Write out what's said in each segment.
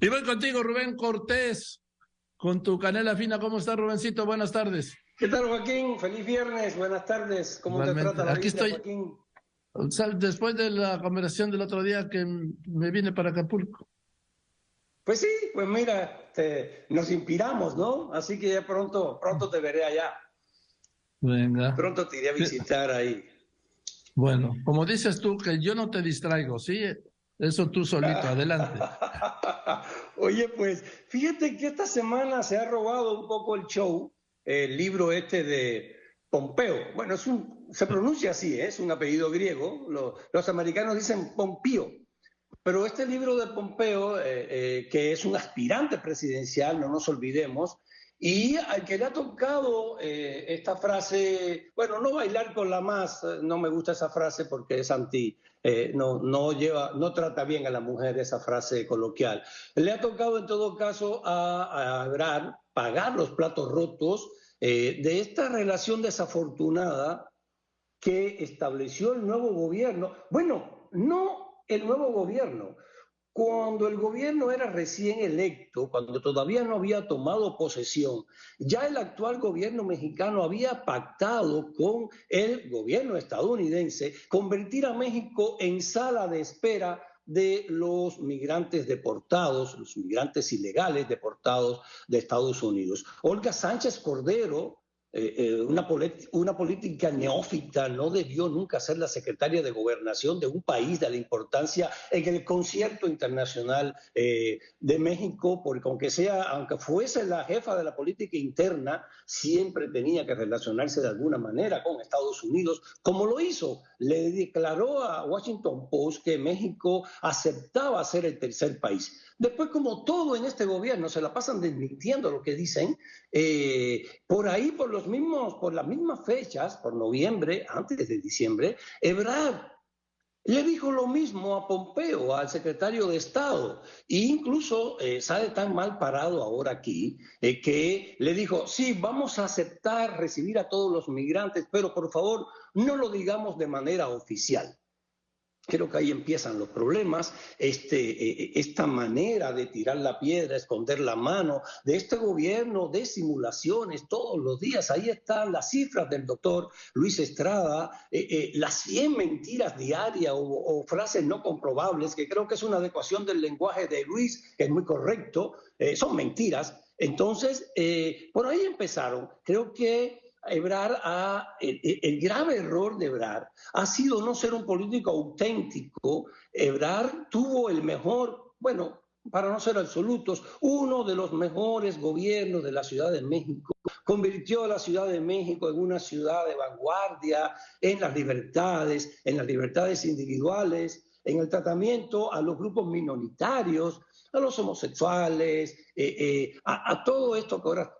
Y voy contigo, Rubén Cortés, con tu canela fina. ¿Cómo estás, Rubencito? Buenas tardes. ¿Qué tal, Joaquín? Feliz viernes, buenas tardes. ¿Cómo te trata la Aquí estoy. Joaquín? Después de la conversación del otro día que me vine para Acapulco. Pues sí, pues mira, nos inspiramos, ¿no? Así que ya pronto, pronto te veré allá. Venga. Pronto te iré a visitar ahí. Bueno, como dices tú, que yo no te distraigo, ¿sí? Eso tú solito, adelante. Oye, pues fíjate que esta semana se ha robado un poco el show, el libro este de Pompeo. Bueno, es un, se pronuncia así, ¿eh? es un apellido griego. Los, americanos dicen Pompío. Pero este libro de Pompeo, eh, eh, que es un aspirante presidencial, no nos olvidemos, y al que le ha tocado eh, esta frase, bueno, no bailar con la más, eh, no me gusta esa frase porque es anti, eh, no, no, lleva, no trata bien a la mujer esa frase coloquial. Le ha tocado en todo caso a, a pagar los platos rotos de esta relación desafortunada que estableció el nuevo gobierno. Bueno, no el nuevo gobierno, cuando el gobierno era recién electo, cuando todavía no había tomado posesión, ya el actual gobierno mexicano había pactado con el gobierno estadounidense convertir a México en sala de espera de los migrantes deportados, los migrantes ilegales deportados de Estados Unidos. Olga Sánchez Cordero, eh, eh, una, una, política neófita no debió nunca ser la secretaria de gobernación de un país de la importancia en el concierto internacional eh, de México, porque aunque sea, aunque fuese la jefa de la política interna, siempre tenía que relacionarse de alguna manera con Estados Unidos, como lo hizo. Le declaró a Washington Post que México aceptaba ser el tercer país. Después, como todo en este gobierno se la pasan desmintiendo lo que dicen, eh, por ahí, por, los mismos, por las mismas fechas, por noviembre, antes de diciembre, Ebrard le dijo lo mismo a Pompeo, al secretario de Estado, e incluso eh, sale tan mal parado ahora aquí eh, que le dijo, sí, vamos a aceptar recibir a todos los migrantes, pero por favor no lo digamos de manera oficial. Creo que ahí empiezan los problemas, este, eh, eh, esta manera de tirar la piedra, esconder la mano, de este gobierno de simulaciones todos los días. Ahí están las cifras del doctor Luis Estrada, eh, las 100 mentiras diarias o, frases no comprobables, que creo que es una adecuación del lenguaje de Luis, que es muy correcto, son mentiras. Entonces, por ahí empezaron. Creo que Ebrar ha, el, grave error de Ebrar ha sido no ser un político auténtico. Ebrar tuvo el mejor, bueno, para no ser absolutos, uno de los mejores gobiernos de la Ciudad de México. Convirtió a la Ciudad de México en una ciudad de vanguardia en las libertades, en las libertades individuales, en el tratamiento a los grupos minoritarios, a los homosexuales, eh, eh, a, todo esto que ahora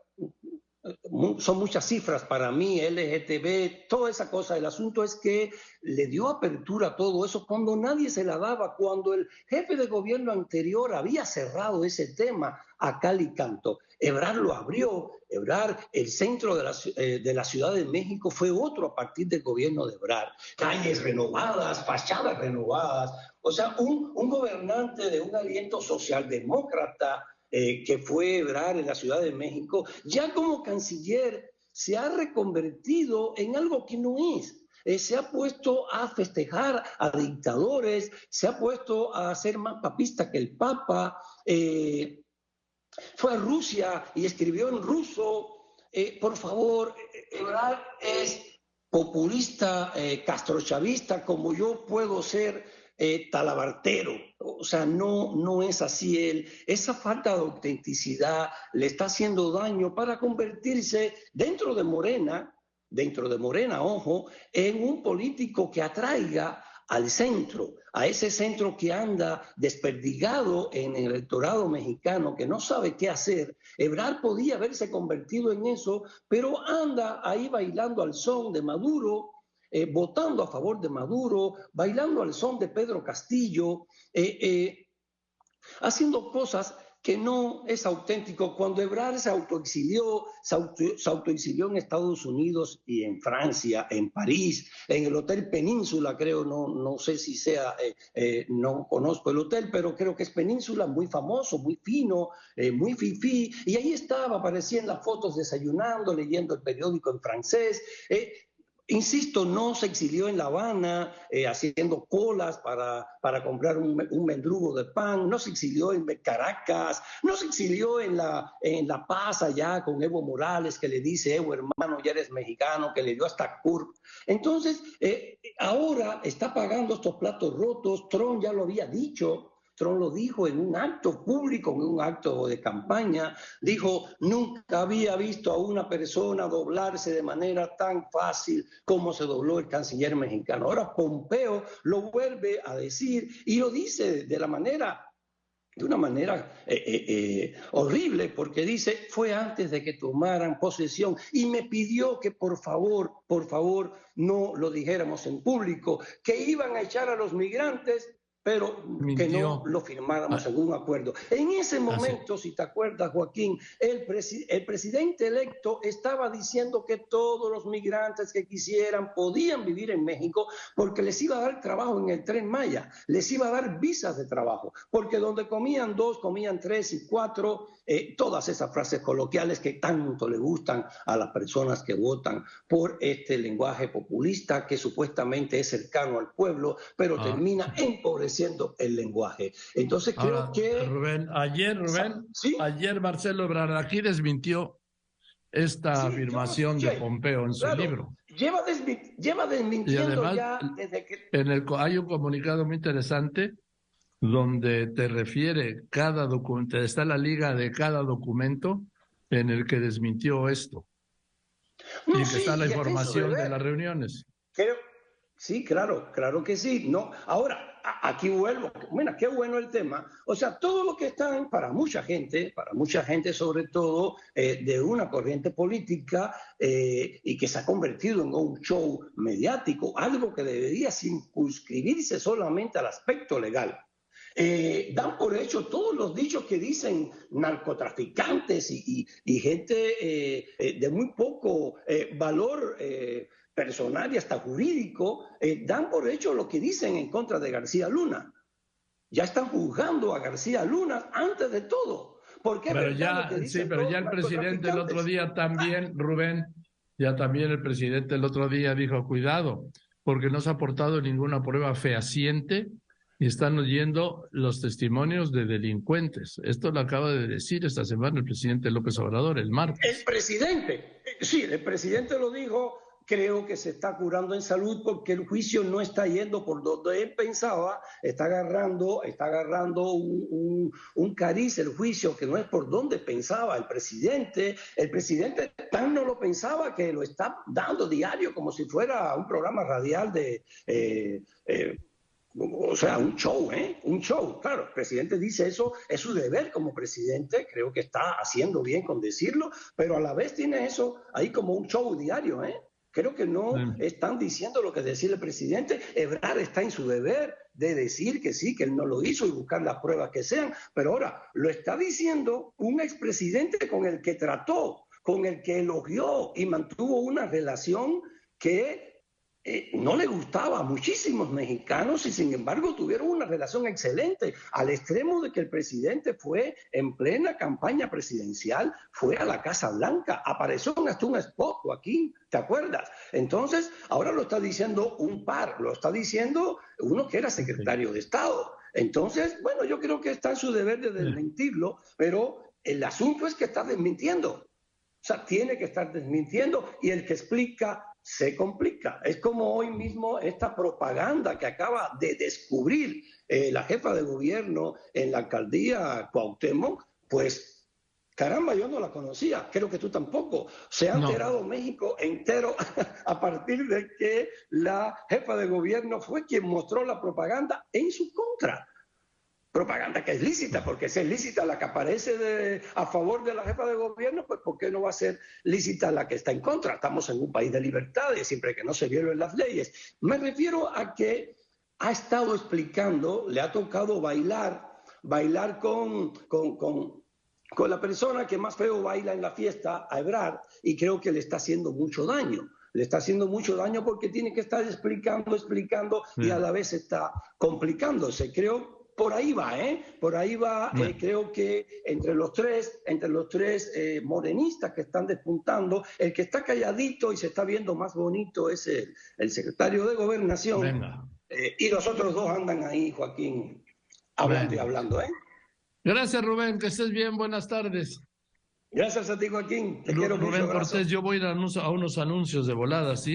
son muchas cifras para mí, LGTB, toda esa cosa. El asunto es que le dio apertura a todo eso cuando nadie se la daba, cuando el jefe de gobierno anterior había cerrado ese tema a cal y canto. Ebrar lo abrió, Ebrar, el centro de la, eh, Ciudad de México fue otro a partir del gobierno de Ebrar. Calles renovadas, fachadas renovadas. O sea, un gobernante de un aliento socialdemócrata eh, que fue Ebrar en la Ciudad de México, ya como canciller se ha reconvertido en algo que no es. Eh, se ha puesto a festejar a dictadores, se ha puesto a ser más papista que el Papa, eh, fue a Rusia y escribió en ruso. por favor, Ebrard es populista, castrochavista, como yo puedo ser eh, talabartero. O sea, no, no es así él. Esa falta de autenticidad le está haciendo daño para convertirse dentro de Morena, dentro de Morena, ojo, en un político que atraiga al centro, a ese centro que anda desperdigado en el electorado mexicano, que no sabe qué hacer. Ebrard podía haberse convertido en eso, pero anda ahí bailando al son de Maduro, eh, votando a favor de Maduro, bailando al son de Pedro Castillo, eh, eh, haciendo cosas que no es auténtico. Cuando Ebrard se autoexilió, se, autoexilió en Estados Unidos y en Francia, en París, en el Hotel Península, creo, no, no sé si sea, eh, no conozco el hotel, pero creo que es Península, muy famoso, muy fino, muy fifí, y ahí estaba, aparecía en las fotos desayunando, leyendo el periódico en francés. Insisto, no se exilió en La Habana eh, haciendo colas para, para comprar un, mendrugo de pan, no se exilió en Caracas, no se exilió en La, en la Paz allá con Evo Morales que le dice, Evo hermano, ya eres mexicano, que le dio hasta CURP. Entonces, eh, ahora está pagando estos platos rotos, Trump ya lo había dicho, Trump lo dijo en un acto público, en un acto de campaña, dijo, nunca había visto a una persona doblarse de manera tan fácil como se dobló el canciller mexicano. Ahora Pompeo lo vuelve a decir y lo dice de la manera de una manera eh, eh, eh, horrible, porque dice, fue antes de que tomaran posesión y me pidió que por favor, por favor, no lo dijéramos en público, que iban a echar a los migrantes pero que no lo firmáramos ah. en un acuerdo. En ese momento, si te acuerdas, Joaquín, el, el presidente electo estaba diciendo que todos los migrantes que quisieran podían vivir en México porque les iba a dar trabajo en el tren Maya, les iba a dar visas de trabajo, porque donde comían dos, comían tres y cuatro, eh, todas esas frases coloquiales que tanto le gustan a las personas que votan por este lenguaje populista que supuestamente es cercano al pueblo, pero ah. termina empobreciendo el lenguaje. Entonces creo que... Rubén, ayer, Rubén, ayer Marcelo Ebrard aquí desmintió esta afirmación de Pompeo en su libro. Lleva, lleva desmintiendo ya desde que... En el, hay un comunicado muy interesante donde te refiere cada documento, está la liga de cada documento en el que desmintió esto. y que está la información de las reuniones. Sí, claro, claro que sí. No, ahora, aquí vuelvo, bueno, qué bueno el tema. O sea, todo lo que está para mucha gente, para mucha gente sobre todo eh, de una corriente política eh, y que se ha convertido en un show mediático, algo que debería circunscribirse solamente al aspecto legal. Eh, dan por hecho todos los dichos que dicen narcotraficantes y gente de muy poco valor personal y hasta jurídico, eh, dan por hecho lo que dicen en contra de García Luna. Ya están juzgando a García Luna antes de todo. ¿Por qué? Pero ya, sí, pero ya el presidente el otro día también, Rubén, ya también el presidente el otro día dijo, cuidado, porque no se ha aportado ninguna prueba fehaciente y están oyendo los testimonios de delincuentes. Esto lo acaba de decir esta semana el presidente López Obrador, el martes. El presidente, sí, el presidente lo dijo creo que se está curando en salud porque el juicio no está yendo por donde él pensaba, está agarrando, está agarrando un, un, cariz el juicio que no es por donde pensaba el presidente. El presidente tan no lo pensaba que lo está dando diario como si fuera un programa radial de... Eh, eh, o sea, un show, ¿eh? Un show. Claro, el presidente dice eso, es su deber como presidente, creo que está haciendo bien con decirlo, pero a la vez tiene eso ahí como un show diario, ¿eh? Creo que no están diciendo lo que decía el presidente. Ebrard está en su deber de decir que sí, que él no lo hizo y buscar las pruebas que sean, pero ahora lo está diciendo un expresidente con el que trató, con el que elogió y mantuvo una relación que eh, no le gustaba a muchísimos mexicanos y sin embargo tuvieron una relación excelente, al extremo de que el presidente fue en plena campaña presidencial, fue a la Casa Blanca, apareció hasta un spot, aquí, ¿te acuerdas? Entonces, ahora lo está diciendo un par, lo está diciendo uno que era secretario de Estado. Entonces, bueno, yo creo que está en su deber de desmentirlo, pero el asunto es que está desmintiendo. O sea, tiene que estar desmintiendo y el que explica se complica. Es como hoy mismo esta propaganda que acaba de descubrir eh, la jefa de gobierno en la alcaldía Cuauhtémoc, pues caramba, yo no la conocía, creo que tú tampoco. Se ha enterado México entero a partir de que la jefa de gobierno fue quien mostró la propaganda en su contra propaganda que es lícita, porque si es lícita la que aparece a favor de la jefa de gobierno, pues ¿por qué no va a ser lícita la que está en contra? Estamos en un país de libertades, siempre que no se violen las leyes. Me refiero a que ha estado explicando, le ha tocado bailar bailar con, con, con, con la persona que más feo baila en la fiesta, a Ebrard, y creo que le está haciendo mucho daño le está haciendo mucho daño porque tiene que estar explicando, explicando y a la vez está complicándose. Creo por ahí va, ¿eh? Por ahí va, eh, creo que entre los tres, entre los tres eh, morenistas que están despuntando, el que está calladito y se está viendo más bonito es el, secretario de Gobernación. Eh, y los otros dos andan ahí, Joaquín, hablando y hablando, ¿eh? Gracias, Rubén, que estés bien, buenas tardes. Gracias a ti, Joaquín. Te quiero Rubén mucho. Cortés, yo voy a, a unos anuncios de volada, ¿sí?